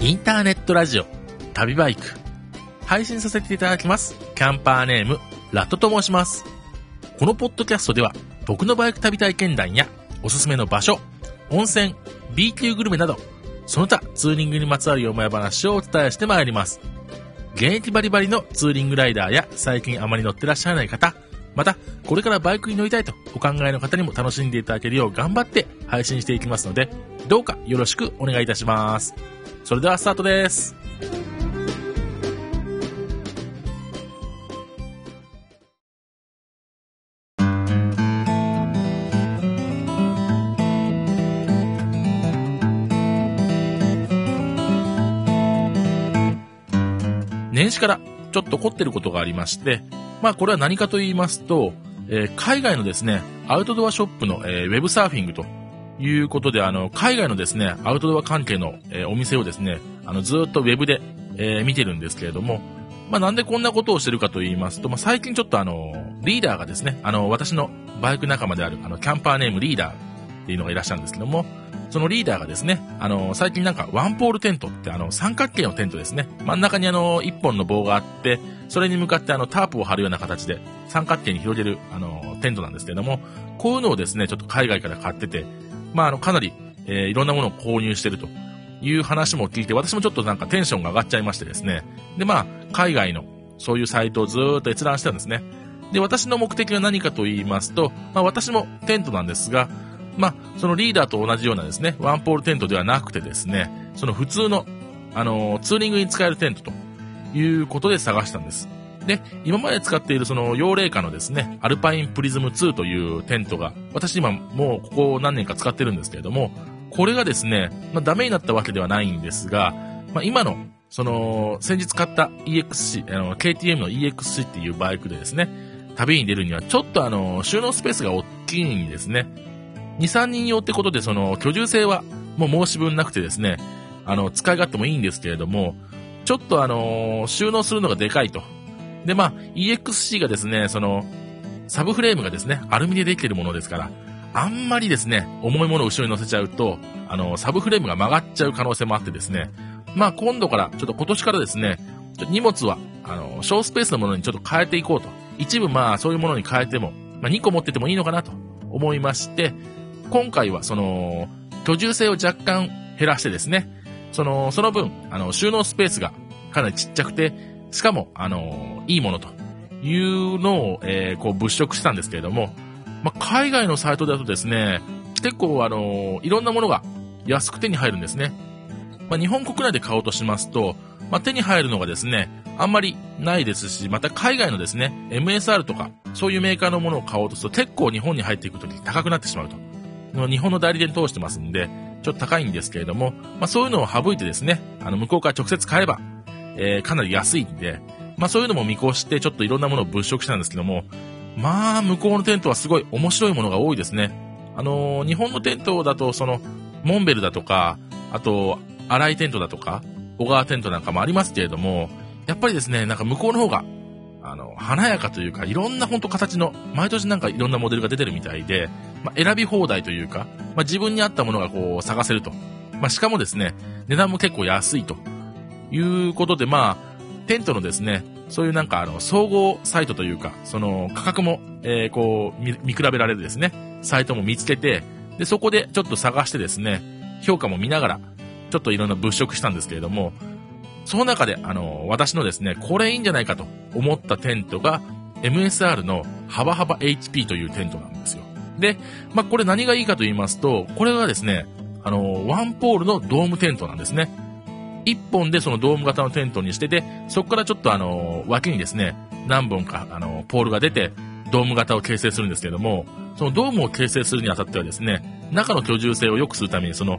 インターネットラジオ、旅バイク。配信させていただきます。キャンパーネーム、ラットと申します。このポッドキャストでは、僕のバイク旅体験談や、おすすめの場所、温泉、B 級グルメなど、その他ツーリングにまつわるよもや話をお伝えしてまいります。現役バリバリのツーリングライダーや最近あまり乗ってらっしゃらない方、また、これからバイクに乗りたいとお考えの方にも楽しんでいただけるよう頑張って配信していきますので、どうかよろしくお願いいたします。それではスタートです。ちょっと凝ってることがありまして、まあこれは何かと言いますと、えー海外のですね、アウトドアショップの、えーウェブサーフィングということで、あの、海外のですね、アウトドア関係の、えーお店をですね、あの、ずっとウェブで、えー見てるんですけれども、まあなんでこんなことをしてるかと言いますと、まあ最近ちょっとあの、リーダーがですね、あの、私のバイク仲間である、あの、キャンパーネームリーダーっていうのがいらっしゃるんですけども、そのリーダーがですね、あの、最近なんかワンポールテントってあの、三角形のテントですね。真ん中にあの、一本の棒があって、それに向かってあの、タープを張るような形で三角形に広げるあの、テントなんですけども、こういうのをですね、ちょっと海外から買ってて、まああの、かなり、えーいろんなものを購入してるという話も聞いて、私もちょっとなんかテンションが上がっちゃいましてですね。で、まあ、海外のそういうサイトをずっと閲覧してたんですね。で、私の目的は何かと言いますと、まあ私もテントなんですが、まあ、そのリーダーと同じようなですね、ワンポールテントではなくてですね、その普通の、あのーツーリングに使えるテントということで探したんです。で、今まで使っているその、幼霊下のですね、アルパインプリズム2というテントが、私今もうここ何年か使ってるんですけれども、これがですね、まあダメになったわけではないんですが、まあ今の、その、先日買った EXC、あの、KTM の EXC っていうバイクでですね、旅に出るにはちょっとあの、収納スペースが大きいんですね。2、3人用ってことで、その、居住性はもう申し分なくてですね、あの、使い勝手もいいんですけれども、ちょっとあの収納するのがでかいと。で、まあ、EXC がですね、その、サブフレームがですね、アルミでできているものですから、あんまりですね、重いものを後ろに乗せちゃうと、あの、サブフレームが曲がっちゃう可能性もあってですね、まあ、今度から、ちょっと今年からですね、荷物は、あの、小スペースのものにちょっと変えていこうと。一部まあ、そういうものに変えても、まあ、2個持っててもいいのかなと思いまして、今回はその、居住性を若干減らしてですね、その、その分、あの、収納スペースがかなりちっちゃくて、しかも、あの、いいものというのを、えーこう物色したんですけれども、ま、海外のサイトだとですね、結構あの、いろんなものが安く手に入るんですね。ま、日本国内で買おうとしますと、ま、手に入るのがですね、あんまりないですし、また海外のですね、MSR とか、そういうメーカーのものを買おうとすると結構日本に入っていくとき高くなってしまうと。日本の代理店通してますんで、ちょっと高いんですけれども、まあそういうのを省いてですね、あの向こうから直接買えば、えーかなり安いんで、まあそういうのも見越してちょっといろんなものを物色したんですけども、まあ向こうのテントはすごい面白いものが多いですね。あのー日本のテントだとその、モンベルだとか、あと、荒井テントだとか、小川テントなんかもありますけれども、やっぱりですね、なんか向こうの方が、の、華やかというか、いろんな本当形の、毎年なんかいろんなモデルが出てるみたいで、まあ、選び放題というか、まあ、自分に合ったものがこう探せると。まあ、しかもですね、値段も結構安いということで、まあ、テントのですね、そういうなんかあの、総合サイトというか、その価格も、えーこう見、見比べられるですね、サイトも見つけて、で、そこでちょっと探してですね、評価も見ながら、ちょっといろんな物色したんですけれども、その中で、あの、私のですね、これいいんじゃないかと思ったテントが、MSR の幅幅 HP というテントなんですよ。で、まあ、これ何がいいかと言いますと、これがですね、あの、ワンポールのドームテントなんですね。一本でそのドーム型のテントにしてて、そこからちょっとあの、脇にですね、何本か、あの、ポールが出て、ドーム型を形成するんですけども、そのドームを形成するにあたってはですね、中の居住性を良くするために、その、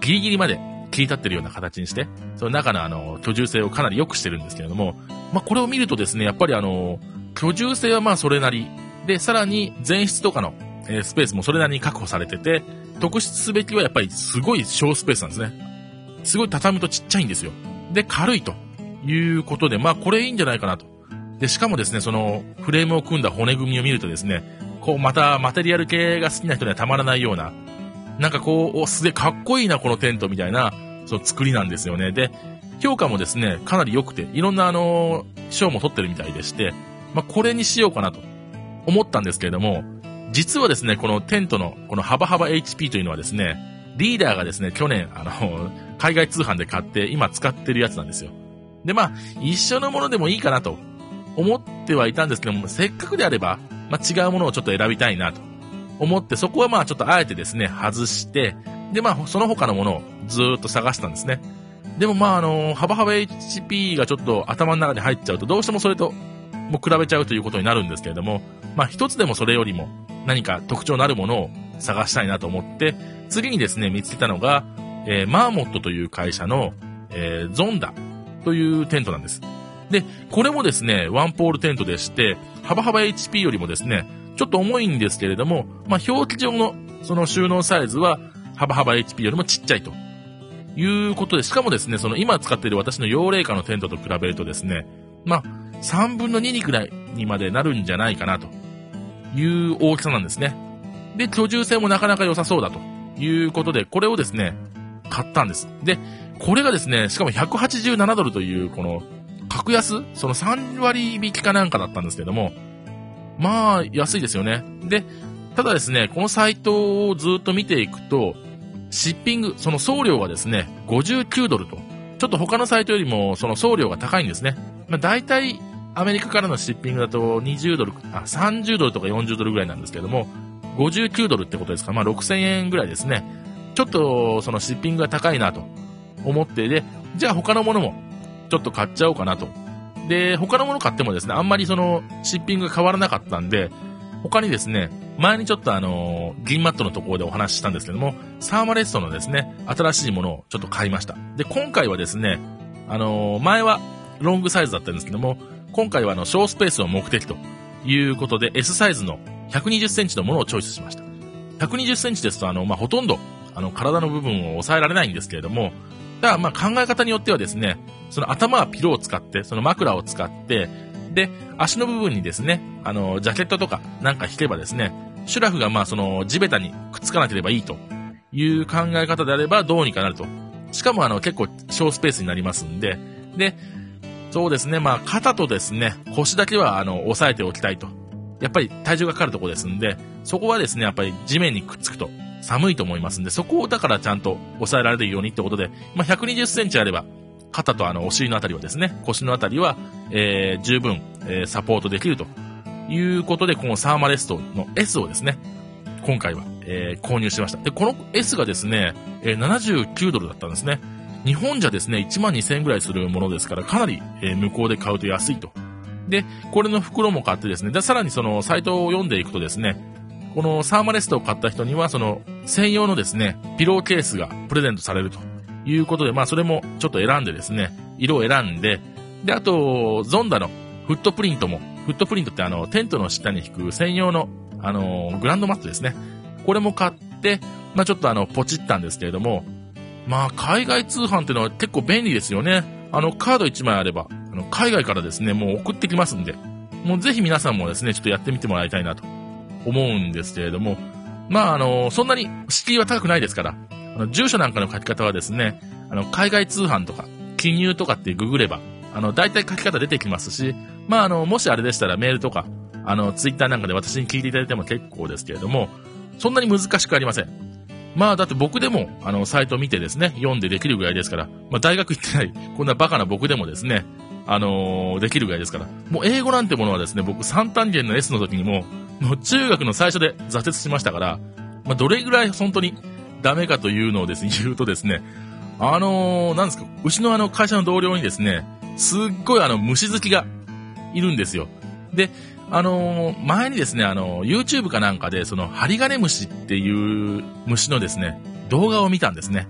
ギリギリまで切り立ってるような形にして、その中のあの、居住性をかなり良くしてるんですけれども、まあ、これを見るとですね、やっぱりあの、居住性はまあそれなり、で、さらに前室とかの、えースペースもそれなりに確保されてて、特筆すべきはやっぱりすごい小スペースなんですね。すごい畳むとちっちゃいんですよ。で、軽いということで、まあこれいいんじゃないかなとで、しかもですね、そのフレームを組んだ骨組みを見るとですね、こうまたマテリアル系が好きな人にはたまらないような、なんかこう、お、すげえかっこいいな、このテントみたいな、その作りなんですよね。で、評価もですね、かなり良くて、いろんなあの、賞も取ってるみたいでして、まあ、これにしようかなと思ったんですけれども、実はですね、このテントのこの幅幅 HP というのはですね、リーダーがですね、去年、あの、海外通販で買って今使ってるやつなんですよ。で、まあ、一緒のものでもいいかなと思ってはいたんですけども、せっかくであれば、まあ、違うものをちょっと選びたいなと思って、そこはまあちょっとあえてですね、外して、で、まあ、その他のものをずっと探したんですね。でもまあ、あの、幅幅 HP がちょっと頭の中に入っちゃうと、どうしてもそれと、もう比べちゃうということになるんですけれども、まあ一つでもそれよりも何か特徴のあるものを探したいなと思って、次にですね、見つけたのが、えー、マーモットという会社の、えー、ゾンダというテントなんです。で、これもですね、ワンポールテントでして、幅幅 HP よりもですね、ちょっと重いんですけれども、まあ、表記上のその収納サイズは、幅幅 HP よりもちっちゃいと。いうことで、しかもですね、その今使っている私の幼霊化のテントと比べるとですね、まあ、3分の2にくらいにまでなるんじゃないかなという大きさなんですね。で、居住性もなかなか良さそうだということで、これをですね、買ったんです。で、これがですね、しかも187ドルという、この、格安その3割引きかなんかだったんですけども、まあ、安いですよね。で、ただですね、このサイトをずっと見ていくと、シッピング、その送料がですね、59ドルと、ちょっと他のサイトよりもその送料が高いんですね。まあ、大体、アメリカからのシッピングだと20ドル、あ、30ドルとか40ドルぐらいなんですけども、59ドルってことですか、まあ6000円ぐらいですね。ちょっとそのシッピングが高いなと思ってで、じゃあ他のものもちょっと買っちゃおうかなと。で、他のもの買ってもですね、あんまりそのシッピングが変わらなかったんで、他にですね、前にちょっとあの、銀マットのところでお話ししたんですけども、サーマレストのですね、新しいものをちょっと買いました。で、今回はですね、あの、前はロングサイズだったんですけども、今回はあの、小スペースを目的ということで、S サイズの120センチのものをチョイスしました。120センチですと、あの、まあ、ほとんど、あの、体の部分を抑えられないんですけれども、ただ、ま考え方によってはですね、その頭はピローを使って、その枕を使って、で、足の部分にですね、あの、ジャケットとかなんか引けばですね、シュラフがまあその地べたにくっつかなければいいという考え方であればどうにかなると。しかもあの結構小スペースになりますんで、で、そうですね、まあ肩とですね、腰だけはあの押さえておきたいと。やっぱり体重がかかるとこですんで、そこはですね、やっぱり地面にくっつくと寒いと思いますんで、そこをだからちゃんと抑えられるようにってことで、まあ120センチあれば、肩とあのお尻のあたりはですね、腰のあたりは、えー、十分、えー、サポートできるということで、このサーマレストの S をですね、今回は、えー、購入しました。で、この S がですね、え、79ドルだったんですね。日本じゃですね、1万2000円ぐらいするものですから、かなり、えー、向こうで買うと安いと。で、これの袋も買ってですね、で、さらにそのサイトを読んでいくとですね、このサーマレストを買った人には、その専用のですね、ピローケースがプレゼントされるということで、まあそれもちょっと選んでですね、色を選んで、で、あと、ゾンダのフットプリントもフットプリントってあの、テントの下に引く専用の、あの、グランドマットですね。これも買って、まあちょっとあの、ポチったんですけれども、まあ海外通販ってのは結構便利ですよね。あの、カード1枚あれば、あの、海外からですね、もう送ってきますんで、もうぜひ皆さんもですね、ちょっとやってみてもらいたいなと思うんですけれども、まああの、そんなに敷居は高くないですから、の、住所なんかの書き方はですね、あの、海外通販とか、記入とかってググれば、あの、大体書き方出てきますし、まあ、あの、もしあれでしたらメールとか、あの、ツイッターなんかで私に聞いていただいても結構ですけれども、そんなに難しくありません。まあ、だって僕でも、あの、サイト見てですね、読んでできるぐらいですから、まあ、大学行ってない、こんなバカな僕でもですね、あのー、できるぐらいですから、もう英語なんてものはですね、僕3単元の S の時にも、もう中学の最初で挫折しましたから、まあ、どれぐらい本当にダメかというのをですね、言うとですね、あのー、なんですか、うちのあの会社の同僚にですね、すっごいあの虫好きがいるんですよ。で、あのー、前にですね、あのー、YouTube かなんかで、その、ハリガネムシっていう虫のですね、動画を見たんですね。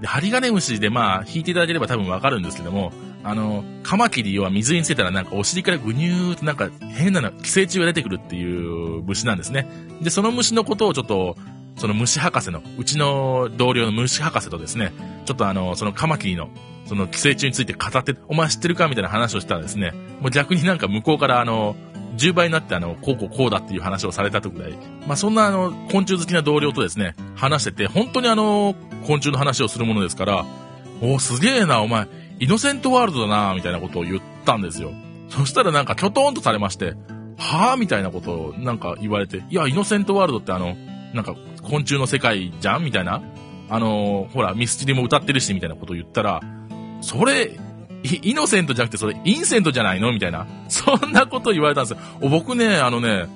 で、ハリガネムシでまあ、引いていただければ多分わかるんですけども、あの、カマキリは水につけたらなんかお尻からぐにゅーってなんか変な寄生虫が出てくるっていう虫なんですね。で、その虫のことをちょっとその虫博士の、うちの同僚の虫博士とですね、ちょっとあの、そのカマキリの、その寄生虫について語って、お前知ってるかみたいな話をしたらですね、もう逆になんか向こうからあの、10倍になってあの、こうこうこうだっていう話をされたとぐらい、まあそんなあの、昆虫好きな同僚とですね、話してて、本当にあの、昆虫の話をするものですから、おすげえな、お前、イノセントワールドだな、みたいなことを言ったんですよ。そしたらなんか、キョトーンとされまして、はぁみたいなことをなんか言われて、いや、イノセントワールドってあの、なんか、昆虫の世界じゃん？みたいな。あのー、ほら、ミスチリも歌ってるし、みたいなことを言ったら、それ、イノセントじゃなくてそれインセントじゃないの？みたいな。そんなこと言われたんですよ。僕ね、あのね、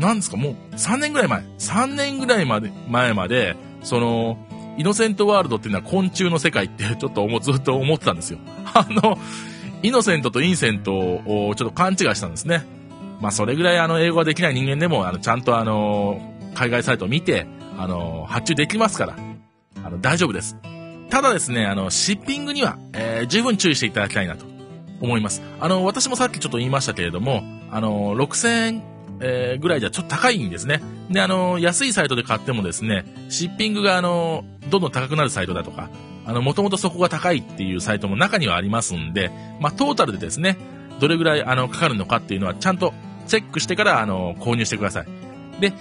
なんですか、もう3年ぐらい前。3年ぐらいまで、前まで、その、イノセントワールドっていうのは昆虫の世界って ちょっとずっと思ってたんですよ。あの、イノセントとインセントをちょっと勘違いしたんですね。まあそれぐらいあの英語ができない人間でもあのちゃんとあの海外サイトを見てあの発注できますからあの大丈夫です。ただですね、あの、シッピングには、えー、十分注意していただきたいなと思います。あの、私もさっきちょっと言いましたけれども、あの、6000円、えー、ぐらいじゃちょっと高いんですね。で、あの、安いサイトで買ってもですね、シッピングがあの、どんどん高くなるサイトだとか、あの、もともとそこが高いっていうサイトも中にはありますんで、まあ、トータルでですね、どれぐらいあの、かかるのかっていうのはちゃんとチェックしてから、あの、購入してください。で、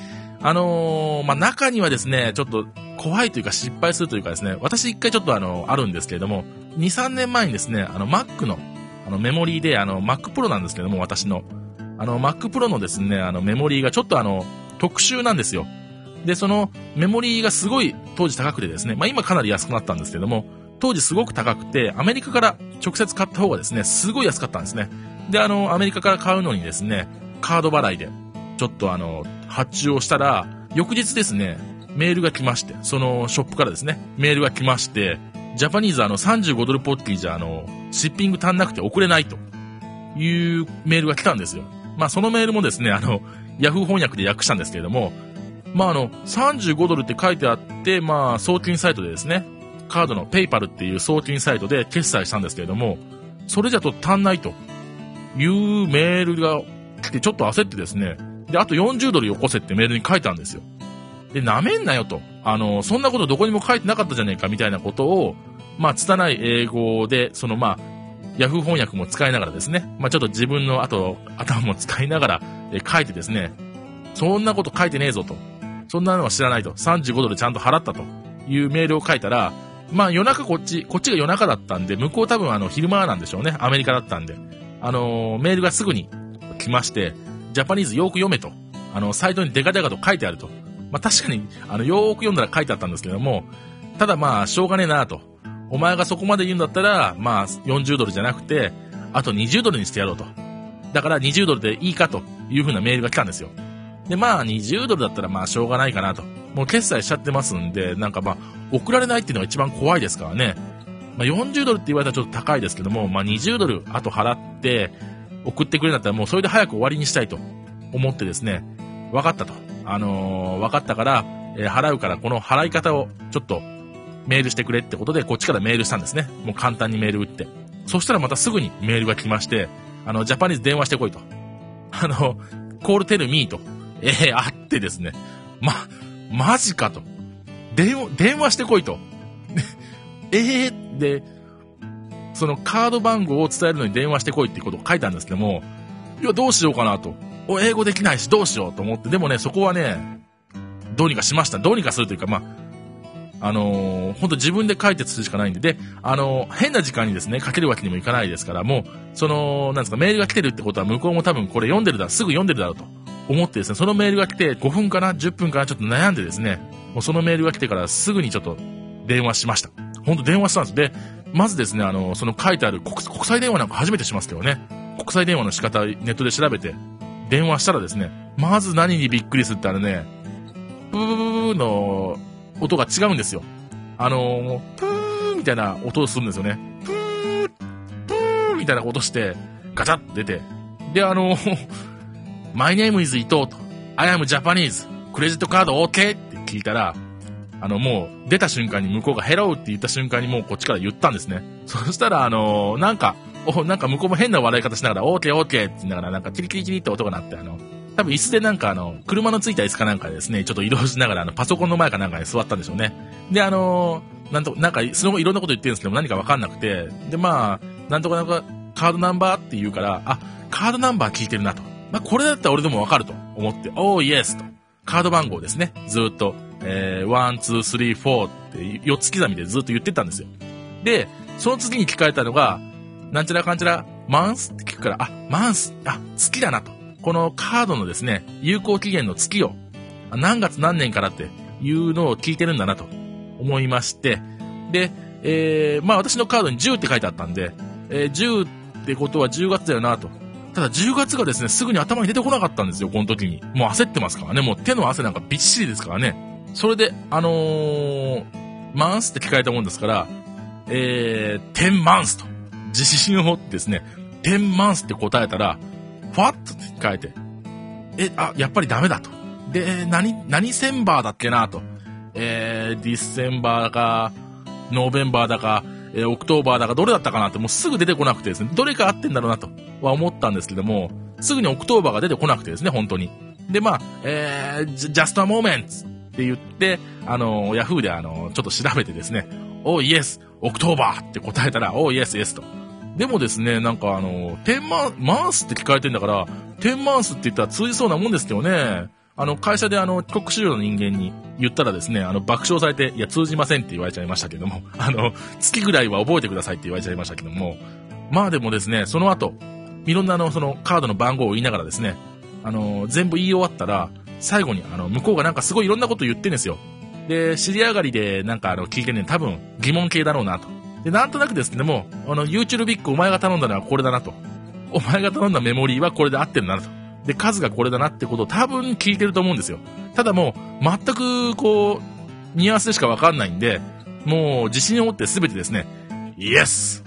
あのー、まあ、中にはですね、ちょっと怖いというか失敗するというかですね、私一回ちょっとあの、あるんですけれども、2、3年前にですね、あの、Mac の、あの、メモリーで、あの、Mac Pro なんですけども、私の、あの、Mac Pro のですね、あの、メモリーがちょっとあの、特殊なんですよ。で、その、メモリーがすごい当時高くてですね、まあ、今かなり安くなったんですけども、当時すごく高くて、アメリカから直接買った方がですね、すごい安かったんですね。で、あの、アメリカから買うのにですね、カード払いで、ちょっとあの、発注をしたら、翌日ですね、メールが来まして、そのショップからですね、メールが来まして、ジャパニーズあの35ドルポッキーじゃあの、シッピング足んなくて送れないというメールが来たんですよ。まあそのメールもですね、あの、ヤフー翻訳で訳したんですけれども、まああの、35ドルって書いてあって、まあ送金サイトでですね、カードのペイパルっていう送金サイトで決済したんですけれども、それじゃと足んないというメールが来てちょっと焦ってですね、で、あと40ドルよこせってメールに書いたんですよ。で、舐めんなよと。あの、そんなことどこにも書いてなかったじゃねえかみたいなことを、まあ、拙い英語で、そのまあ、ヤフー翻訳も使いながらですね、まあ、ちょっと自分の後、頭も使いながら、え書いてですね、そんなこと書いてねえぞと。そんなのは知らないと。35ドルちゃんと払ったというメールを書いたら、まあ夜中こっち、こっちが夜中だったんで、向こう多分あの昼間なんでしょうね。アメリカだったんで。あのー、メールがすぐに来まして、ジャパニーズよく読めと。あの、サイトにデカデカと書いてあると。まあ、確かに、あの、よーく読んだら書いてあったんですけども、ただまあ、しょうがねえなと。お前がそこまで言うんだったら、まあ、40ドルじゃなくて、あと20ドルにしてやろうと。だから20ドルでいいかという風なメールが来たんですよ。で、まあ、20ドルだったらまあ、しょうがないかなと。もう決済しちゃってますんで、なんかまあ、送られないっていうのが一番怖いですからね。まあ、40ドルって言われたらちょっと高いですけども、まあ、20ドル後払って、送ってくれるんだったらもうそれで早く終わりにしたいと思ってですね、分かったと。あのー、分かったから、えー、払うからこの払い方をちょっとメールしてくれってことでこっちからメールしたんですね。もう簡単にメール打って。そしたらまたすぐにメールが来まして、あの、ジャパニーズ電話してこいと。あの、コールテルミーと。ええー、あってですね。ま、マジかと。電話、電話してこいと。え えー、で、そのカード番号を伝えるのに電話してこいってことを書いたんですけども、いや、どうしようかなと。英語できないし、どうしようと思って、でもね、そこはね、どうにかしました。どうにかするというか、まあ、あのー、本当自分で解決するしかないんで、で、あのー、変な時間にですね、かけるわけにもいかないですから、もう、その、なんですか、メールが来てるってことは向こうも多分これ読んでるだ、すぐ読んでるだろうと思ってですね、そのメールが来て5分かな、10分かな、ちょっと悩んでですね、もうそのメールが来てからすぐにちょっと電話しました。本当電話したんです。で、まずですね、あの、その書いてある国際電話なんか初めてしますけどね。国際電話の仕方、ネットで調べて、電話したらですね、まず何にびっくりするってあれね、ブーブーの音が違うんですよ。あのプーみたいな音をするんですよね。プー、プーみたいな音して、ガチャッと出て、で、あの My name is 伊藤と、I am Japanese, クレジットカード OK? って聞いたら、あの、もう、出た瞬間に向こうがヘローって言った瞬間にもうこっちから言ったんですね。そしたら、あのー、なんか、お、なんか向こうも変な笑い方しながら、オーケーオーケーって言いながら、なんかキリキリキリって音が鳴って、あの、多分椅子でなんかあの、車のついた椅子かなんかですね、ちょっと移動しながらあの、パソコンの前かなんかに座ったんでしょうね。で、あのー、なんと、なんか、その後いろんなこと言ってるんですけど何かわかんなくて、で、まあ、なんとかなんか、カードナンバーって言うから、あ、カードナンバー聞いてるなと。まあ、これだったら俺でもわかると思って、おー、イエスと。カード番号ですね。ずっと、えー、1、2、3、4って4つ刻みでずっと言ってたんですよ。で、その次に聞かれたのが、なんちゃらかんちゃら、マンス？って聞くから、あ、マンス、あ、月だなと。このカードのですね、有効期限の月を、何月何年からっていうのを聞いてるんだなと思いまして、で、えー、まあ私のカードに10って書いてあったんで、えー、10ってことは10月だよなと。ただ10月がですね、すぐに頭に出てこなかったんですよ、この時に。もう焦ってますからね。もう手の汗なんかびっしりですからね。それで、あのー、マンスって聞かれたもんですから、えー、10マンスと。自信を持ってですね、10マンスって答えたら、ファッと聞かれて、え、あ、やっぱりダメだと。で、何、何センバーだっけなと。えー、ディッセンバーか、November だか、えー、 October だか、どれだったかなってもうすぐ出てこなくてですね、どれか合ってんだろうなとは思ったんですけども、すぐに October が出てこなくてですね、本当に。で、まあ、えー、just a moment って言って、あの、ヤフーであの、ちょっと調べてですね、 oh yes、October って答えたら、 oh yes、yes と。でもですね、なんかあの、 ten month って聞かれてんだから、 ten month って言ったら通じそうなもんですけどね。あの、会社であの、帰国子女の人間に言ったらですね、あの、爆笑されて、いや、通じませんって言われちゃいましたけども、あの、月ぐらいは覚えてくださいって言われちゃいましたけども、まあでもですね、その後、いろんなあの、そのカードの番号を言いながらですね、あの、全部言い終わったら、最後にあの、向こうがなんかすごいいろんなこと言ってんですよ。で、知り上がりでなんかあの、聞いてね、多分疑問系だろうなと。で、なんとなくですけども、あの、YouTube ビッグお前が頼んだのはこれだなと。お前が頼んだメモリーはこれで合ってるなと。で、数がこれだなってことを多分聞いてると思うんですよ。ただもう、全く、こう、ニュアンスでしかわかんないんで、もう、自信を持って全てですね、イエス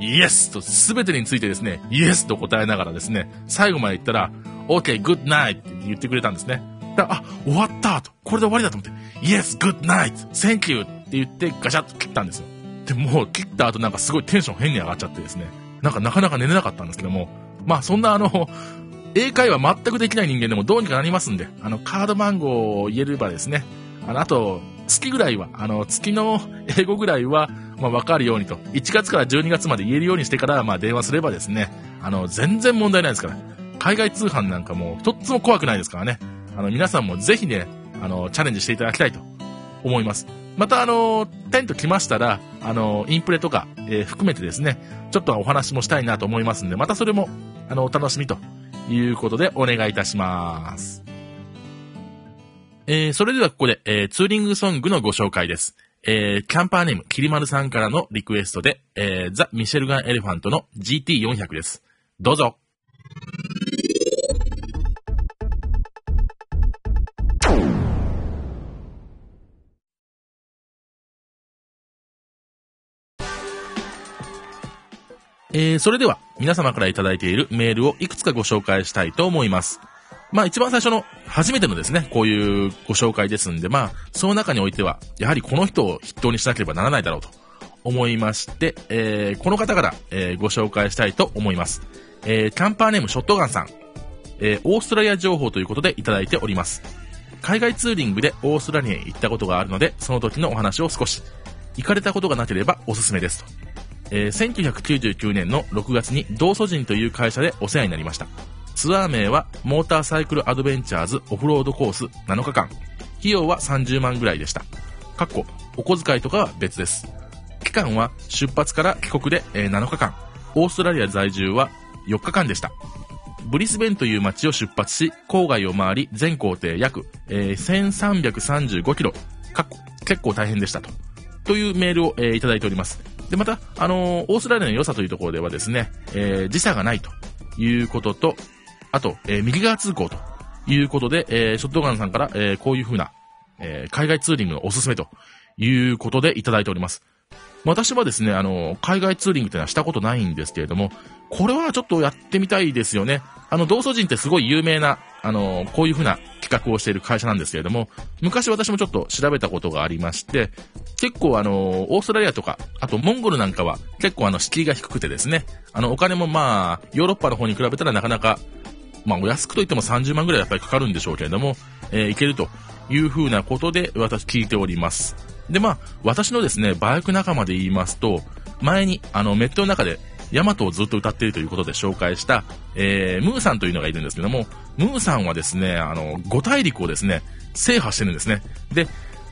イエスと全てについてですね、イエスと答えながらですね、最後まで言ったら、OK, good night って言ってくれたんですね。だあ、終わったと。これで終わりだと思って、Yes, good night, thank you って言ってガシャッと切ったんですよ。で、もう切った後なんかすごいテンション変に上がっちゃってですね。なんかなかなか寝れなかったんですけども、まあそんなあの、英会話全くできない人間でもどうにかなりますんで、あの、カード番号を言えればですね、あの、あと、月ぐらいは、あの、月の英語ぐらいは、まあ、わかるようにと、1月から12月まで言えるようにしてから、まあ、電話すればですね、あの、全然問題ないですから。海外通販なんかも、一つも怖くないですからね。あの、皆さんもぜひね、あの、チャレンジしていただきたいと思います。また、あの、テント来ましたら、あの、インプレとか、えー、含めてですね、ちょっとお話もしたいなと思いますんで、またそれも、あの、お楽しみということでお願いいたします。えー、それではここで、えー、ツーリングソングのご紹介です。えー、キャンパーネーム、きりまるさんからのリクエストで、えー、ザ・ミシェルガン・エレファントの GT400 です。どうぞ。えー、それでは皆様からいいているメールをいくつかご紹介したいと思います。まあ一番最初の初めてのですね、こういうご紹介ですんで、まあその中においては、やはりこの人を筆頭にしなければならないだろうと思いまして、えー、この方から、えー、ご紹介したいと思います。えー、キャンパーネームショットガンさん、えー、オーストラリア情報ということでいいております。海外ツーリングでオーストラリアに行ったことがあるので、その時のお話を少し。行かれたことがなければおすすめですと。えー、1999年の6月に同祖人という会社でお世話になりました。ツアー名はモーターサイクルアドベンチャーズオフロードコース7日間。費用は30万ぐらいでした。かっこ、お小遣いとかは別です。期間は出発から帰国で、えー、7日間。オーストラリア在住は4日間でした。ブリスベンという街を出発し、郊外を回り、全行程約、えー、1335キロ。かっこ、結構大変でしたと。というメールを、えー、いただいております。で、また、あのー、オーストラリアの良さというところではですね、えー、時差がないということと、あと、えー、右側通行ということで、えー、ショットガンさんから、えー、こういう風な、えー、海外ツーリングのおすすめということでいただいております。私はですね、あの、海外ツーリングってのはしたことないんですけれども、これはちょっとやってみたいですよね。あの、同窓人ってすごい有名な、あの、こういう風な企画をしている会社なんですけれども、昔私もちょっと調べたことがありまして、結構あの、オーストラリアとか、あとモンゴルなんかは結構あの、敷居が低くてですね、あの、お金もまあ、ヨーロッパの方に比べたらなかなかまあ、お安くといっても30万ぐらいやっぱりかかるんでしょうけれども、えー、いけるというふうなことで私聞いております。で、まあ、私のですね、バイク仲間で言いますと、前に、あの、メットの中で、ヤマトをずっと歌っているということで紹介した、えー、ムーさんというのがいるんですけども、ムーさんはですね、あの、5大陸をですね、制覇してるんですね。で、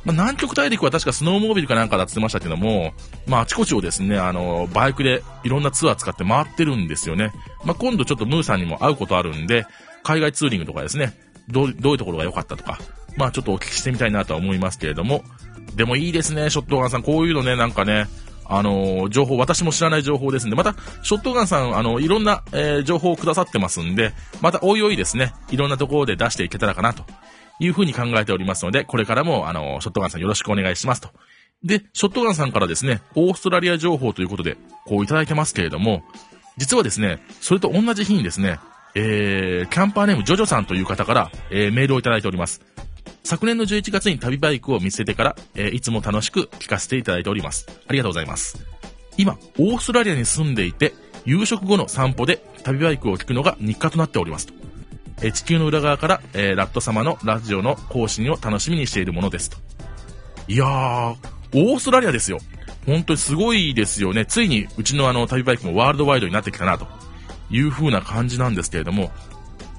まあ、南極大陸は確かスノーモービルかなんかだって言ってましたけども、まあ、あちこちをですね、あの、バイクでいろんなツアー使って回ってるんですよね。まあ、今度ちょっとムーさんにも会うことあるんで、海外ツーリングとかですね、どう、どういうところが良かったとか、まあ、ちょっとお聞きしてみたいなとは思いますけれども、でもいいですね、ショットガンさん。こういうのね、なんかね、あの情報、私も知らない情報ですんで、また、ショットガンさん、あの、いろんな、えー、情報をくださってますんで、また、おいおいですね、いろんなところで出していけたらかなというふうに考えておりますので、これからも、あの、ショットガンさんよろしくお願いしますと。で、ショットガンさんからですね、オーストラリア情報ということで、こういただいてますけれども、実はですね、それと同じ日にですね、えー、キャンパーネームジョジョさんという方から、えー、メールをいただいております。昨年の11月に旅バイクを見つけてから、えー、いつも楽しく聞かせていただいております。ありがとうございます。今、オーストラリアに住んでいて、夕食後の散歩で旅バイクを聞くのが日課となっておりますと。え地球の裏側から、えー、ラット様のラジオの更新を楽しみにしているものですと。いやー、オーストラリアですよ。本当にすごいですよね。ついにうちのあの旅バイクもワールドワイドになってきたなという風な感じなんですけれども、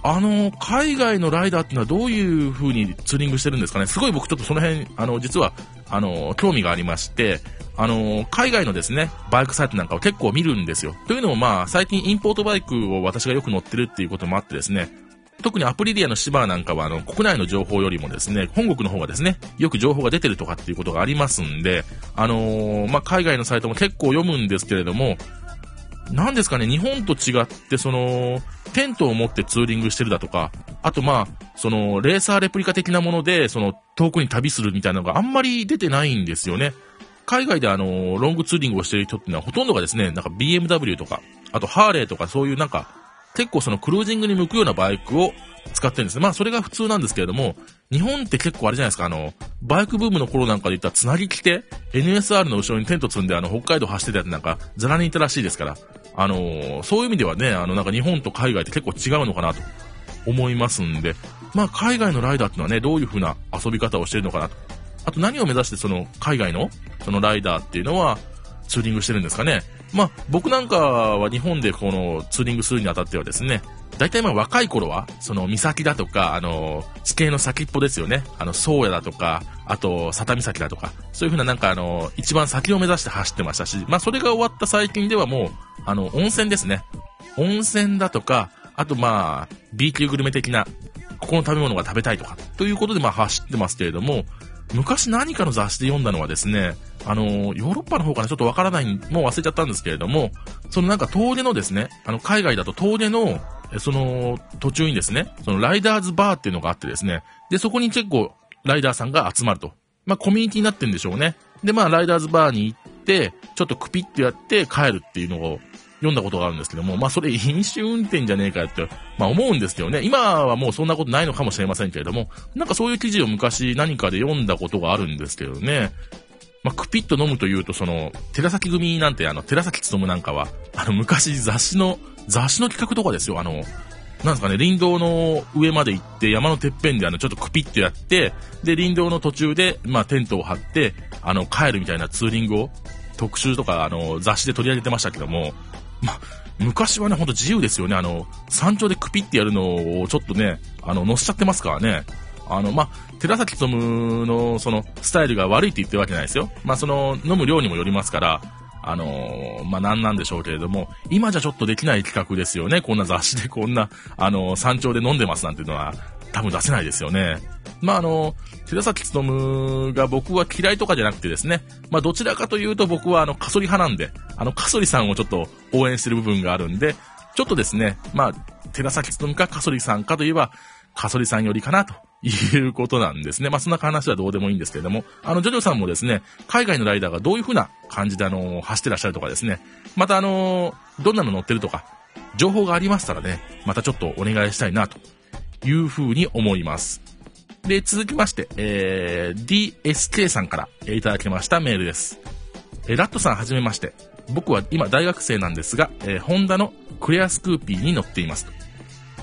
あの、海外のライダーっていうのはどういう風にツーリングしてるんですかねすごい僕ちょっとその辺、あの、実は、あの、興味がありまして、あの、海外のですね、バイクサイトなんかを結構見るんですよ。というのもまあ、最近インポートバイクを私がよく乗ってるっていうこともあってですね、特にアプリリアのシバーなんかは、あの、国内の情報よりもですね、本国の方がですね、よく情報が出てるとかっていうことがありますんで、あのー、まあ、海外のサイトも結構読むんですけれども、何ですかね、日本と違って、その、テントを持ってツーリングしてるだとか、あとまあ、その、レーサーレプリカ的なもので、その、遠くに旅するみたいなのがあんまり出てないんですよね。海外であの、ロングツーリングをしてる人っていうのはほとんどがですね、なんか BMW とか、あとハーレーとかそういうなんか、結構そのクルージングに向くようなバイクを使ってるんですね。まあそれが普通なんですけれども、日本って結構あれじゃないですか、あの、バイクブームの頃なんかで言ったらつなぎ着て、NSR の後ろにテント積んであの、北海道走ってたやつなんか、ザラにいたらしいですから、あのー、そういう意味ではね、あの、なんか日本と海外って結構違うのかなと思いますんで、まあ海外のライダーってのはね、どういう風な遊び方をしてるのかなと。あと何を目指してその海外のそのライダーっていうのはツーリングしてるんですかね。まあ僕なんかは日本でこのツーリングするにあたってはですね、大体まあ若い頃は、その岬だとか、あの、地形の先っぽですよね。あの、宗谷だとか、あと、佐多岬だとか、そういう風ななんかあの、一番先を目指して走ってましたし、まあそれが終わった最近ではもう、あの、温泉ですね。温泉だとか、あとまあ、B 級グルメ的な、ここの食べ物が食べたいとか、ということでまあ走ってますけれども、昔何かの雑誌で読んだのはですね、あの、ヨーロッパの方かなちょっとわからない、もう忘れちゃったんですけれども、そのなんか峠のですね、あの、海外だと峠のその途中にですね、そのライダーズバーっていうのがあってですね、で、そこに結構ライダーさんが集まると。まあコミュニティになってるんでしょうね。で、まあライダーズバーに行って、ちょっとクピってやって帰るっていうのを読んだことがあるんですけども、まあそれ飲酒運転じゃねえかよって、まあ思うんですけどね。今はもうそんなことないのかもしれませんけれども、なんかそういう記事を昔何かで読んだことがあるんですけどね。まあ、クピッと飲むというと、その、寺崎組なんて、あの、寺崎努なんかは、あの、昔雑誌の雑誌の企画とかですよ、あの、なんですかね、林道の上まで行って、山のてっぺんであの、ちょっとクピッとやって、で、林道の途中で、まあ、テントを張って、あの、帰るみたいなツーリングを、特集とか、あの、雑誌で取り上げてましたけども、ま、昔はね、ほんと自由ですよね。あの、山頂でクピってやるのをちょっとね、あの、乗せちゃってますからね。あの、まあ、寺崎努の、その、スタイルが悪いって言ってるわけないですよ。まあ、その、飲む量にもよりますから、あのー、まあ、なんなんでしょうけれども、今じゃちょっとできない企画ですよね。こんな雑誌でこんな、あのー、山頂で飲んでますなんていうのは、多分出せないですよね。まあ、あの、寺崎努が僕は嫌いとかじゃなくてですね、まあ、どちらかというと僕はあの、カソリ派なんで、あの、カソリさんをちょっと応援してる部分があるんで、ちょっとですね、まあ、寺崎努かカソリさんかといえば、カソリさんよりかなということなんですね。まあ、そんな話はどうでもいいんですけれども、あの、ジョジョさんもですね、海外のライダーがどういう風な感じであの、走ってらっしゃるとかですね、またあの、どんなの乗ってるとか、情報がありましたらね、またちょっとお願いしたいな、という風に思います。で、続きまして、えー、DSK さんからいただきましたメールです。えー、ラットさんはじめまして。僕は今大学生なんですが、えー、ホンダのクレアスクーピーに乗っています。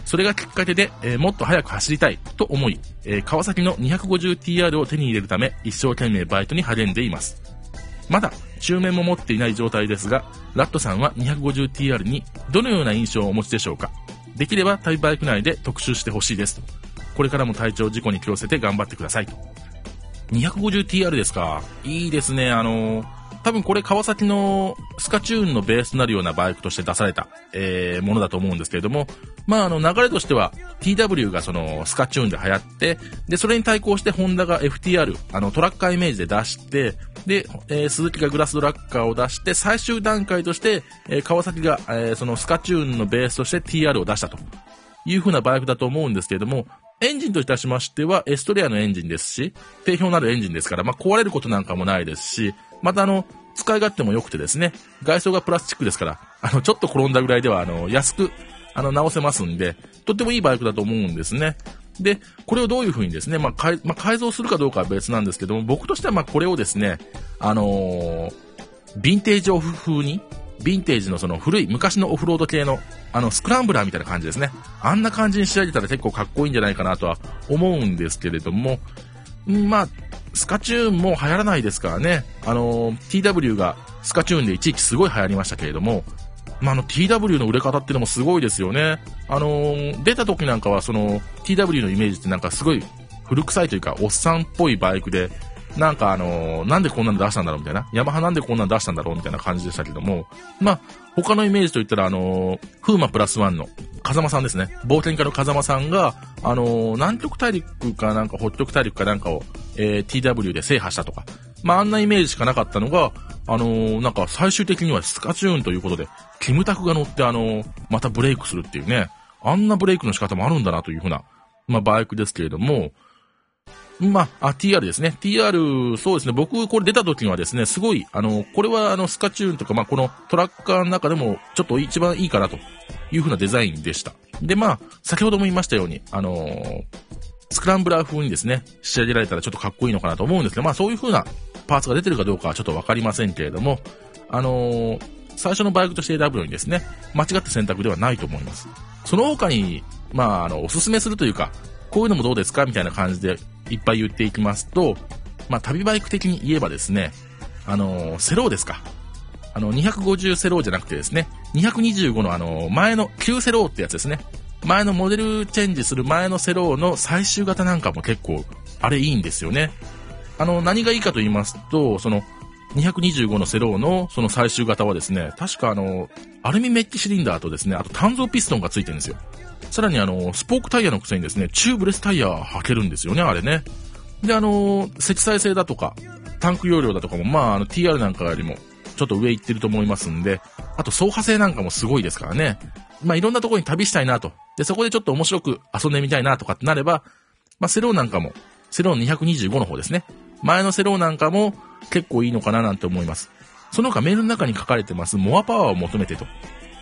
それがきっかけで、えー、もっと速く走りたいと思い、えー、川崎の 250TR を手に入れるため、一生懸命バイトに励んでいます。まだ、中面も持っていない状態ですが、ラットさんは 250TR にどのような印象をお持ちでしょうか？できれば旅バイク内で特集してほしいですと。これからも体調事故に気をつけて頑張ってくださいと。250TR ですか。いいですね。あの多分これ川崎のスカチューンのベースとなるようなバイクとして出された、えー、ものだと思うんですけれども、まああの流れとしては TW がそのスカチューンで流行って、で、それに対抗してホンダが FTR、あのトラッカーイメージで出して、で、えー、鈴木がグラスドラッカーを出して、最終段階として、えー、川崎が、えー、そのスカチューンのベースとして TR を出したという風なバイクだと思うんですけれども、エンジンといたしましては、エストレアのエンジンですし、定評のあるエンジンですから、まあ、壊れることなんかもないですし、またあの、使い勝手も良くてですね、外装がプラスチックですから、あの、ちょっと転んだぐらいでは、あの、安く、あの、直せますんで、とってもいいバイクだと思うんですね。で、これをどういう風にですね、まあ、改、まあ、改造するかどうかは別なんですけども、僕としてはまこれをですね、あのー、ヴィンテージオフ風に、ヴィンテージのその古い昔のオフロード系のあのスクランブラーみたいな感じですね。あんな感じに仕上げたら結構かっこいいんじゃないかなとは思うんですけれども、まあ、スカチューンも流行らないですからね。あの、TW がスカチューンで一時期すごい流行りましたけれども、まあ、の TW の売れ方っていうのもすごいですよね。あの出た時なんかはその TW のイメージってなんかすごい古臭いというかおっさんっぽいバイクで、なんかあのー、なんでこんなの出したんだろうみたいな。ヤマハなんでこんなの出したんだろうみたいな感じでしたけども、まあ、他のイメージといったら、あのー、フーマプラスワンの風間さんですね。冒険家の風間さんが、あのー、南極大陸かなんか北極大陸かなんかを、えー、TW で制覇したとか。まあ、あんなイメージしかなかったのが、あのー、なんか最終的にはスカチューンということで、キムタクが乗ってあの、またブレイクするっていうね、あんなブレイクの仕方もあるんだなというふうな、まあ、バイクですけれども、まあ、TR ですね。TR、そうですね。僕、これ出た時にはですね、すごい、あの、これはあの、スカチューンとか、まあ、このトラッカーの中でも、ちょっと一番いいかなという風なデザインでした。で、まあ、先ほども言いましたように、あのー、スクランブラー風にですね、仕上げられたらちょっとかっこいいのかなと思うんですけど、まあ、そういう風なパーツが出てるかどうかはちょっとわかりませんけれども、あのー、最初のバイクとして選ぶのにですね、間違った選択ではないと思います。その他に、まあ、あの、おすすめするというか、こういうのもどうですかみたいな感じでいっぱい言っていきますと、まあ、旅バイク的に言えばですね、あの、セローですか。あの、250セローじゃなくてですね、225のあの、前の旧セローってやつですね。前のモデルチェンジする前のセローの最終型なんかも結構、あれいいんですよね。あの、何がいいかと言いますと、その、225のセローのその最終型はですね、確かあの、アルミメッキシリンダーとですね、あと鍛造ピストンがついてるんですよ。さらにあの、スポークタイヤのくせにですね、チューブレスタイヤ履けるんですよね、あれね。で、あの、積載性だとか、タンク容量だとかも、まあ、あの、TR なんかよりも、ちょっと上行ってると思いますんで、あと、走破性なんかもすごいですからね。まあ、いろんなところに旅したいなと。で、そこでちょっと面白く遊んでみたいなとかってなれば、まあ、セローなんかも、セロー225の方ですね。前のセローなんかも結構いいのかななんて思います。その他メールの中に書かれてます、 more power を求めてと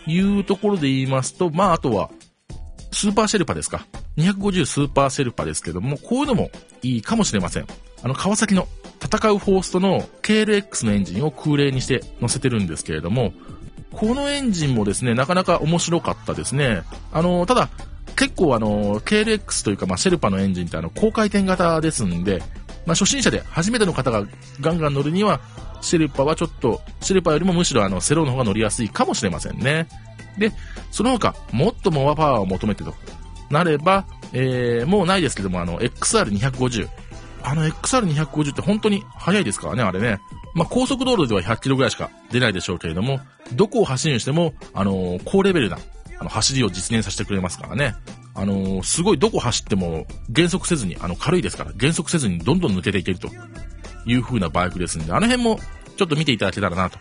いうところで言いますと、まあ、あとは、スーパーシェルパですか？250スーパーシェルパですけども、こういうのもいいかもしれません。あの、カワサキの戦うフォーストの KLX のエンジンを空冷にして乗せてるんですけれども、このエンジンもですね、なかなか面白かったですね。あの、ただ、結構あの、KLX というか、まあ、シェルパのエンジンってあの、高回転型ですんで、まあ、初心者で初めての方がガンガン乗るには、シェルパはちょっと、シェルパよりもむしろあの、セロの方が乗りやすいかもしれませんね。で、その他、もっとモアパワーを求めてとなれば、えー、もうないですけども、あの、XR250。あの XR250 って本当に速いですからね、あれね。まあ、高速道路では100キロぐらいしか出ないでしょうけれども、どこを走るにしても、あのー、高レベルな、あの、走りを実現させてくれますからね。あのー、すごいどこ走っても減速せずに、あの、軽いですから、減速せずにどんどん抜けていけるという風なバイクですんで、あの辺もちょっと見ていただけたらなと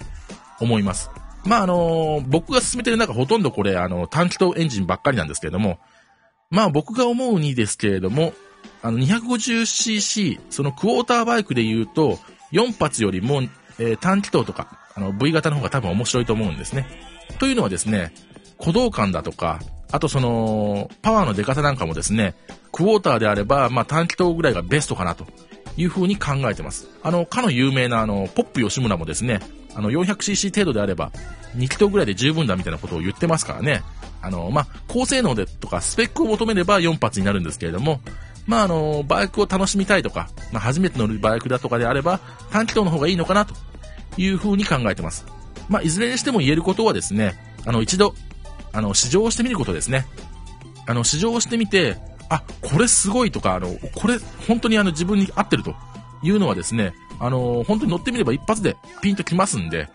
思います。まあ、あの、僕が進めてる中ほとんどこれ、あの、短気筒エンジンばっかりなんですけれども、まあ僕が思うにですけれども、あの 250cc、そのクォーターバイクで言うと、4発よりも、えー、短気筒とか、あの V 型の方が多分面白いと思うんですね。というのはですね、鼓動感だとか、あとその、パワーの出方なんかもですね、クォーターであれば、まあ短気筒ぐらいがベストかなという風に考えてます。あの、かの有名なあの、ポップ吉村もですね、あの、400cc 程度であれば、2気筒ぐらいで十分だみたいなことを言ってますからね。あの、まあ、高性能でとか、スペックを求めれば4発になるんですけれども、まあ、あの、バイクを楽しみたいとか、まあ、初めて乗るバイクだとかであれば、短気筒の方がいいのかな、というふうに考えてます。まあ、いずれにしても言えることはですね、あの、一度、あの、試乗をしてみることですね。あの、試乗をしてみて、あ、これすごいとか、あの、これ、本当にあの、自分に合ってるというのはですね、あの、本当に乗ってみれば一発でピンときますんで、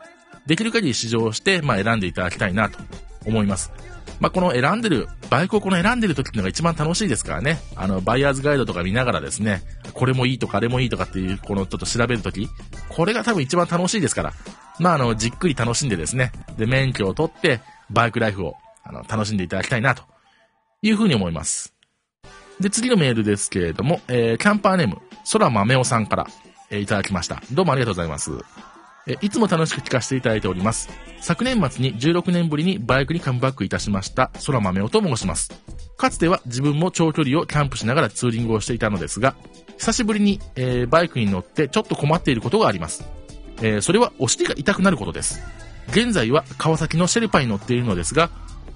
できる限り試乗して、まあ、選んでいただきたいなと思います。まあ、この選んでる、バイクをこの選んでる時っていうのが一番楽しいですからね。あの、バイヤーズガイドとか見ながらですね、これもいいとかあれもいいとかっていう、このちょっと調べるとき、これが多分一番楽しいですから。まあ、あの、じっくり楽しんでですね、で、免許を取って、バイクライフを、あの、楽しんでいただきたいな、というふうに思います。で、次のメールですけれども、えー、キャンパーネーム、空豆おさんから、えー、いただきました。どうもありがとうございます。えいつも楽しく聞かせていただいております。昨年末に16年ぶりにバイクにカムバックいたしました空豆と申します。かつては自分も長距離をキャンプしながらツーリングをしていたのですが、久しぶりに、えー、バイクに乗ってちょっと困っていることがあります。えー、それはお尻が痛くなることです。現在は川崎のシェルパに乗っているのですが、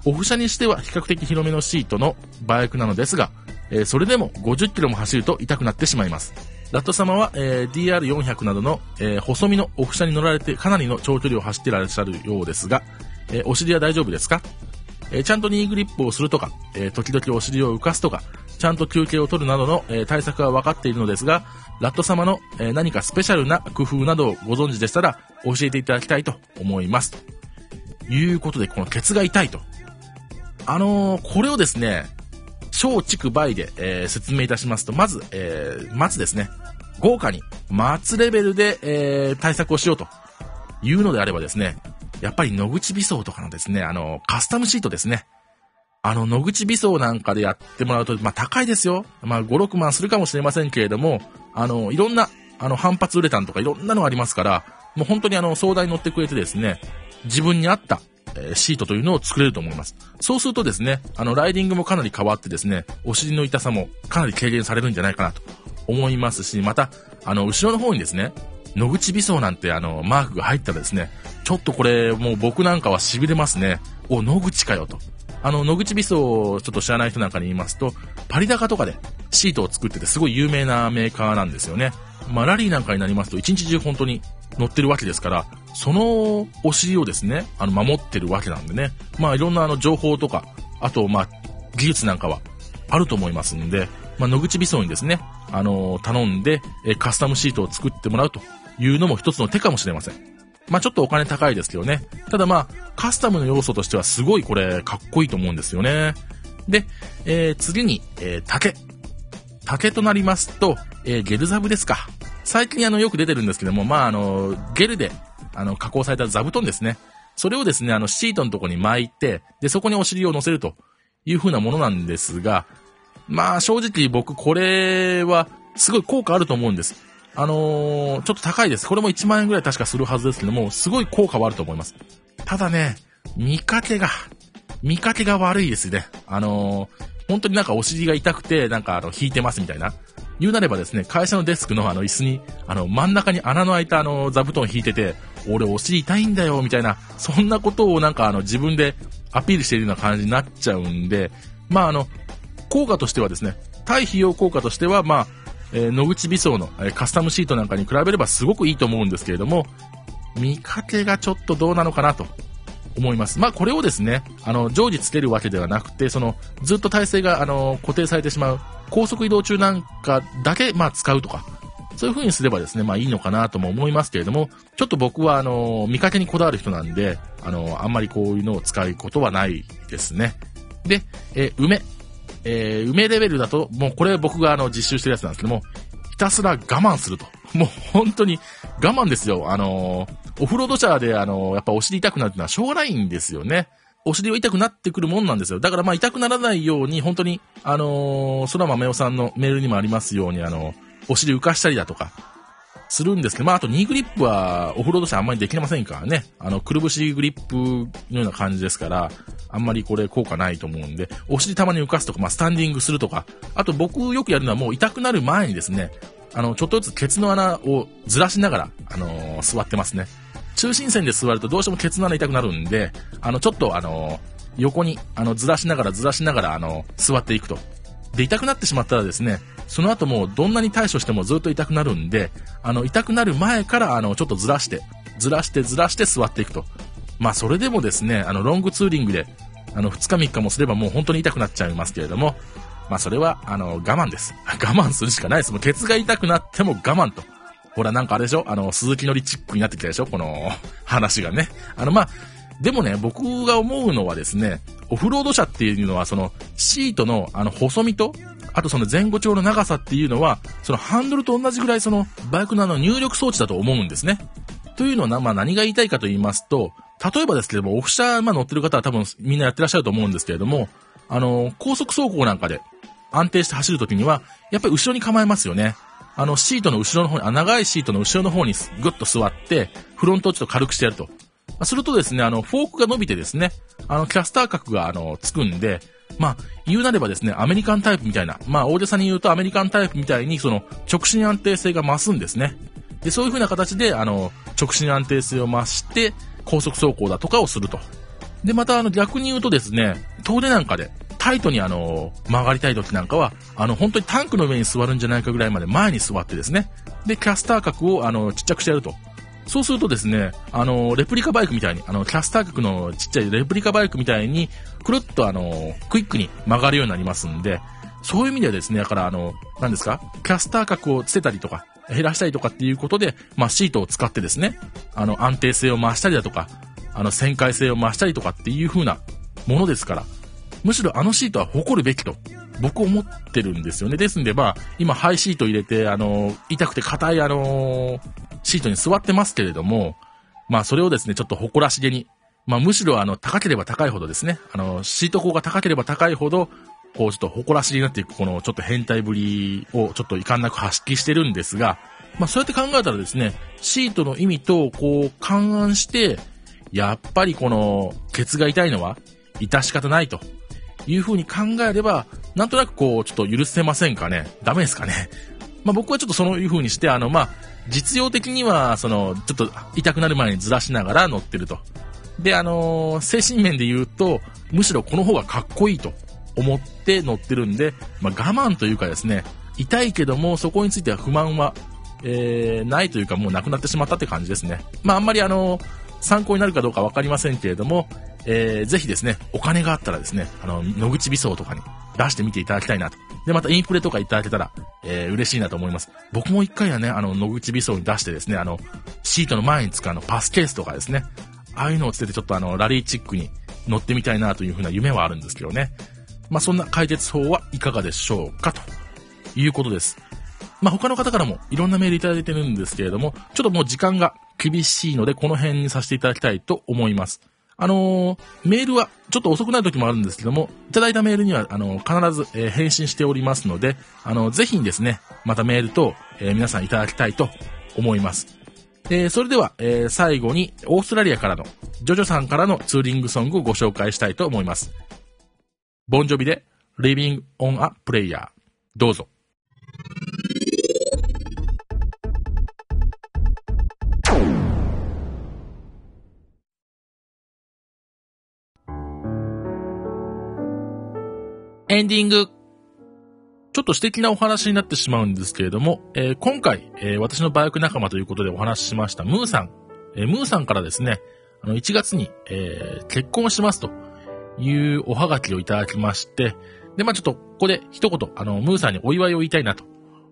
オフ車にしては比較的広めのシートのバイクなのですが、えー、それでも50キロも走ると痛くなってしまいます。ラット様は、えー、DR400 などの、えー、細身のオフ車に乗られてかなりの長距離を走っていらっしゃるようですが、えー、お尻は大丈夫ですか？えちゃんとニーグリップをするとか、え時々お尻を浮かすとか、ちゃんと休憩を取るなどの、え対策は分かっているのですが、ラット様の、え何かスペシャルな工夫などをご存知でしたら、教えていただきたいと思います。ということで、このケツが痛いと。あのこれをですね、小畜梅で、えー、説明いたしますと、まず、えー、松ですね。豪華に、松レベルで、えー、対策をしようというのであればですね、やっぱり野口微装とかのですね、あの、カスタムシートですね。あの、野口微装なんかでやってもらうと、まあ、高いですよ。まあ、5、6万するかもしれませんけれども、あの、いろんな、あの、反発ウレタンとかいろんなのがありますから、もう本当にあの、相談に乗ってくれてですね、自分に合った、えシートというのを作れると思います。そうするとですね、あの、ライディングもかなり変わってですね、お尻の痛さもかなり軽減されるんじゃないかなと思いますし、また、あの、後ろの方にですね、野口微装なんてあの、マークが入ったらですね、ちょっとこれ、もう僕なんかは痺れますね。お、野口かよと。あの、野口微装をちょっと知らない人なんかに言いますと、パリ高とかでシートを作っててすごい有名なメーカーなんですよね。まあ、ラリーなんかになりますと一日中本当に乗ってるわけですから、そのお尻をですね、あの、守ってるわけなんでね。まあ、いろんなあの、情報とか、あと、まあ、技術なんかはあると思いますんで、まあ、野口微装にですね、あの、頼んで、えカスタムシートを作ってもらうというのも一つの手かもしれません。まあ、ちょっとお金高いですけどね。ただまあ、カスタムの要素としてはすごいこれ、かっこいいと思うんですよね。で、えー、次に、えー、竹。竹となりますと、えー、ゲルザブですか。最近あの、よく出てるんですけども、まあ、あの、ゲルで、あの、加工された座布団ですね。それをですね、あの、シートのとこに巻いて、で、そこにお尻を乗せるという風なものなんですが、まあ、正直僕これは、すごい効果あると思うんです。あのー、ちょっと高いです。これも1万円ぐらい確かするはずですけども、すごい効果はあると思います。ただね、見かけが、見かけが悪いですね。あのー、本当になんかお尻が痛くて、なんかあの、引いてますみたいな。言うなればですね、会社のデスクのあの椅子に、あの、真ん中に穴の開いたあの、座布団引いてて、俺お尻痛いんだよ、みたいな、そんなことをなんかあの、自分でアピールしているような感じになっちゃうんで、まああの、効果としてはですね、対費用効果としては、まあ、えー、野口微装の、え、カスタムシートなんかに比べればすごくいいと思うんですけれども、見かけがちょっとどうなのかなと思います。まあこれをですね、あの、常時つけるわけではなくて、その、ずっと体勢が、あの、固定されてしまう、高速移動中なんかだけ、まあ使うとか、そういう風にすればですね、まあいいのかなとも思いますけれども、ちょっと僕はあの、見かけにこだわる人なんで、あの、あんまりこういうのを使うことはないですね。で、え梅。えー、梅レベルだと、もうこれ僕があの、実習してるやつなんですけども、ひたすら我慢すると。もう本当に我慢ですよ。あのー、オフロード車であのー、やっぱお尻痛くなるってのはしょうがないんですよね。お尻は痛くなってくるもんなんですよ。だからまあ痛くならないように、本当に、あのー、空豆夫さんのメールにもありますように、あのお尻浮かしたりだとか、するんですけど、まあ、あと2グリップはオフロード車あんまりできませんからね。あの、くるぶしグリップのような感じですから、あんまりこれ効果ないと思うんで、お尻たまに浮かすとか、まあ、スタンディングするとか、あと僕よくやるのはもう痛くなる前にですね、あの、ちょっとずつケツの穴をずらしながら、あのー、座ってますね。中心線で座るとどうしてもケツの穴痛くなるんで、あの、ちょっとあの、横に、あの、ずらしながらずらしながら、あの、座っていくと。で、痛くなってしまったらですね、その後もどんなに対処してもずっと痛くなるんで、あの、痛くなる前から、あの、ちょっとずらして、ずらしてずらして座っていくと。まあ、それでもですね、あの、ロングツーリングで、あの、2日3日もすればもう本当に痛くなっちゃいますけれども、まあ、それは、あの、我慢です。我慢するしかないです。もう、ケツが痛くなっても我慢と。ほら、なんかあれでしょ？あの、鈴木のりチックになってきたでしょ？この話がね。あの、まあ、でもね、僕が思うのはですね、オフロード車っていうのは、その、シートの、あの、細身と、あとその前後調の長さっていうのは、そのハンドルと同じぐらいその、バイクのあの入力装置だと思うんですね。というのは、まあ何が言いたいかと言いますと、例えばですけども、オフ車、まあ乗ってる方は多分みんなやってらっしゃると思うんですけれども、あの、高速走行なんかで安定して走るときには、やっぱり後ろに構えますよね。あの、シートの後ろの方に、あ長いシートの後ろの方にぐっと座って、フロントをちょっと軽くしてやると。するとですね、あの、フォークが伸びてですね、あの、キャスター角が、あの、つくんで、まあ、言うなればですね、アメリカンタイプみたいな、まあ、大手さに言うとアメリカンタイプみたいに、その、直進安定性が増すんですね。で、そういう風な形で、あの、直進安定性を増して、高速走行だとかをすると。で、また、あの、逆に言うとですね、遠出なんかで、タイトにあの、曲がりたい時なんかは、あの、本当にタンクの上に座るんじゃないかぐらいまで前に座ってですね、で、キャスター角を、あの、ちっちゃくしてやると。そうするとですね、あの、レプリカバイクみたいに、あの、キャスター角のちっちゃいレプリカバイクみたいに、くるっとあの、クイックに曲がるようになりますんで、そういう意味ではですね、だからあの、何ですかキャスター角をつけたりとか、減らしたりとかっていうことで、まあ、シートを使ってですね、あの、安定性を増したりだとか、あの、旋回性を増したりとかっていう風なものですから、むしろあのシートは誇るべきと、僕思ってるんですよね。ですんで、まあ、今、ハイシート入れて、あの、痛くて硬い、あの、シートに座ってますけれども、まあ、それをですね、ちょっと誇らしげに、まあ、むしろ、あの、高ければ高いほどですね、あの、シート高が高ければ高いほど、こう、ちょっと誇らしげになっていく、この、ちょっと変態ぶりを、ちょっと遺憾なく発揮してるんですが、まあ、そうやって考えたらですね、シートの意味と、こう、勘案して、やっぱりこの、ケツが痛いのは、致し方ないと。いう風に考えれば、なんとなくこう、ちょっと許せませんかねダメですかねまあ僕はちょっとそういう風にして、あの、まあ、実用的には、その、ちょっと痛くなる前にずらしながら乗ってると。で、あのー、精神面で言うと、むしろこの方がかっこいいと思って乗ってるんで、まあ我慢というかですね、痛いけども、そこについては不満は、えー、ないというかもうなくなってしまったって感じですね。まああんまりあのー、参考になるかどうかわかりませんけれども、えー、ぜひですね、お金があったらですね、あの、野口美装とかに出してみていただきたいなと。で、またインフレとかいただけたら、えー、嬉しいなと思います。僕も一回はね、あの、野口美装に出してですね、あの、シートの前に使うあの、パスケースとかですね、ああいうのをつけてちょっとあの、ラリーチックに乗ってみたいなというふうな夢はあるんですけどね。まあ、そんな解決法はいかがでしょうかということです。まあ、他の方からもいろんなメールいただいてるんですけれども、ちょっともう時間が厳しいので、この辺にさせていただきたいと思います。あのー、メールはちょっと遅くなる時もあるんですけども、いただいたメールには、あのー、必ず、えー、返信しておりますので、あのぜひにですね、またメールと、え皆さんいただきたいと思います。えそれでは、え最後に、オーストラリアからの、ジョジョさんからのツーリングソングをご紹介したいと思います。ボンジョビで、Living on a Prayer。どうぞ。エンディング。ちょっと素敵なお話になってしまうんですけれども、えー、今回、えー、私のバイク仲間ということでお話ししましたムーさん。えー、ムーさんからですね、あの、1月に、え結婚しますというおはがきをいただきまして、で、まあちょっとここで一言、あの、ムーさんにお祝いを言いたいなと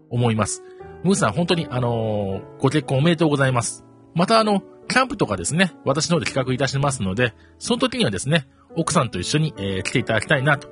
思います。ムーさん本当にあのご結婚おめでとうございます。またあの、キャンプとかですね、私の方で企画いたしますので、その時にはですね、奥さんと一緒に、え来ていただきたいなと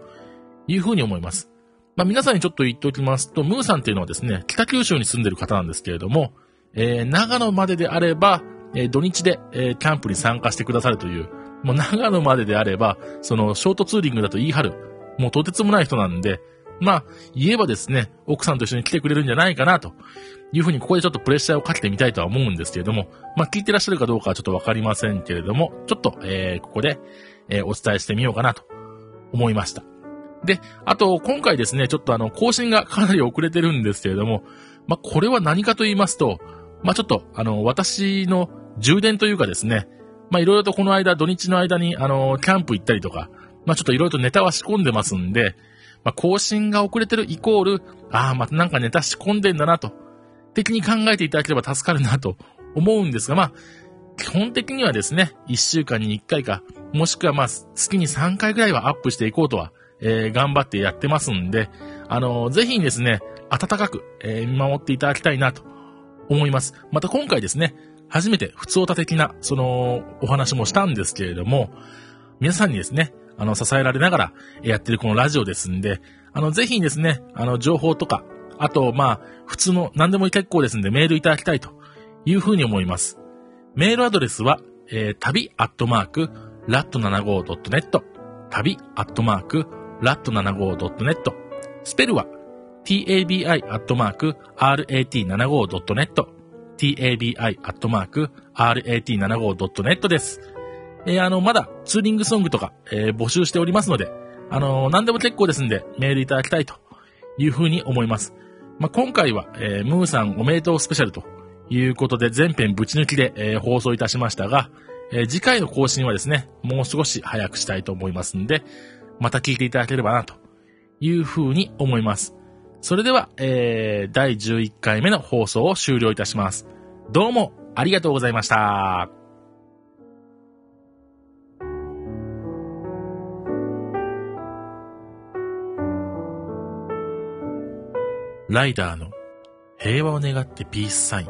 いうふうに思います。まあ、皆さんにちょっと言っておきますと、ムーさんっていうのはですね、北九州に住んでる方なんですけれども、えー、長野までであれば、えー、土日で、えー、キャンプに参加してくださるという、もう長野までであれば、その、ショートツーリングだと言い張る、もうとてつもない人なんで、まあ、言えばですね、奥さんと一緒に来てくれるんじゃないかな、というふうにここでちょっとプレッシャーをかけてみたいとは思うんですけれども、まあ、聞いてらっしゃるかどうかはちょっとわかりませんけれども、ちょっと、えー、ここで、えー、お伝えしてみようかなと思いました。で、あと、今回ですね、ちょっとあの、更新がかなり遅れてるんですけれども、まあ、これは何かと言いますと、まあ、ちょっと、あの、私の充電というかですね、まいろいろとこの間、土日の間に、あの、キャンプ行ったりとか、まあちょっといろいろとネタは仕込んでますんで、まあ更新が遅れてるイコール、ああ、またなんかネタ仕込んでんだなと、的に考えていただければ助かるなと思うんですが、まあ、基本的にはですね、1週間に1回か、もしくはま、月に3回ぐらいはアップしていこうとは、えー、頑張ってやってますんで、あのー、ぜひですね、暖かく、えー、見守っていただきたいなと思います。また今回ですね、初めて普通歌的な、その、お話もしたんですけれども、皆さんにですね、あの、支えられながらやってるこのラジオですんで、あの、ぜひですね、あの、情報とか、あと、まあ、普通の何でも結構ですんでメールいただきたいというふうに思います。メールアドレスは、えー、旅アットマーク、ラット 75.net、旅アットマーク、ラット 75.net、スペルは、tabi.rat75.net。tabi.rat75.net です。えー、あの、まだツーリングソングとか、えー、募集しておりますので、あのー、何でも結構ですんで、メールいただきたいというふうに思います。まあ、今回は、えー、ムーさんおめでとうスペシャルということで、全編ぶち抜きで、えー、放送いたしましたが、えー、次回の更新はですね、もう少し早くしたいと思いますんで、また聞いていただければな、というふうに思います。それでは、えー、第11回目の放送を終了いたします。どうもありがとうございました。ライダーの平和を願ってピースサイン。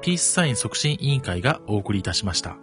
ピースサイン促進委員会がお送りいたしました。